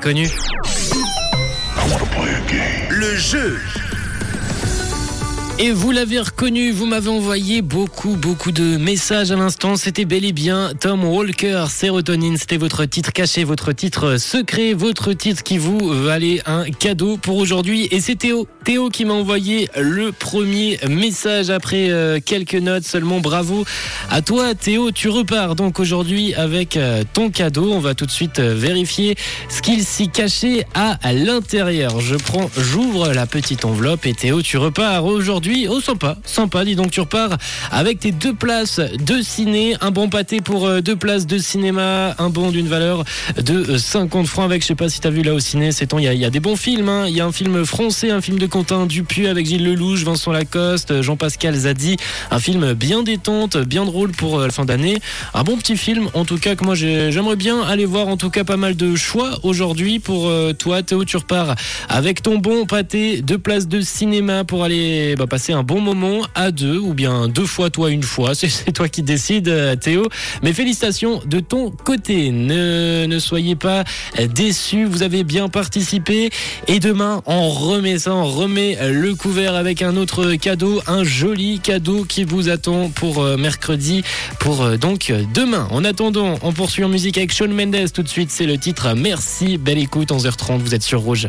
Connu. Le jeu. Et vous l'avez reconnu, vous m'avez envoyé beaucoup, beaucoup de messages à l'instant. C'était bel et bien Tom Walker, Sérotonine. C'était votre titre caché, votre titre secret, votre titre qui vous valait un cadeau pour aujourd'hui. Et c'est Théo. Théo qui m'a envoyé le premier message après euh, quelques notes seulement. Bravo à toi, Théo. Tu repars donc aujourd'hui avec euh, ton cadeau. On va tout de suite euh, vérifier ce qu'il s'y cachait à l'intérieur. Je prends, j'ouvre la petite enveloppe et Théo, tu repars aujourd'hui Oh, sympa, sympa. Dis donc, tu repars avec tes deux places de ciné, un bon pâté pour euh, deux places de cinéma, un bon d'une valeur de 50 francs avec, je sais pas si t'as vu là au ciné, c'est temps, il y, a des bons films. Hein. Il y a un film français, un film de Quentin Dupuis avec Gilles Lelouch, Vincent Lacoste, Jean-Pascal Zadi. Un film bien détente, bien drôle pour euh, la fin d'année. Un bon petit film, en tout cas, que moi j'aimerais bien aller voir. En tout cas, pas mal de choix aujourd'hui pour euh, toi, Théo. Tu repars avec ton bon pâté, deux places de cinéma pour aller bah, un bon moment à deux ou bien deux fois toi une fois. C'est toi qui décides, euh, Théo. Mais félicitations de ton côté. Ne, ne soyez pas déçus. Vous avez bien participé. Et demain, on remet ça, on remet le couvert avec un autre cadeau, un joli cadeau qui vous attend pour euh, mercredi, pour euh, donc demain. En attendant, on poursuit en musique avec Sean Mendes. Tout de suite, c'est le titre. Merci. Belle écoute, 11h30. Vous êtes sur Rouge.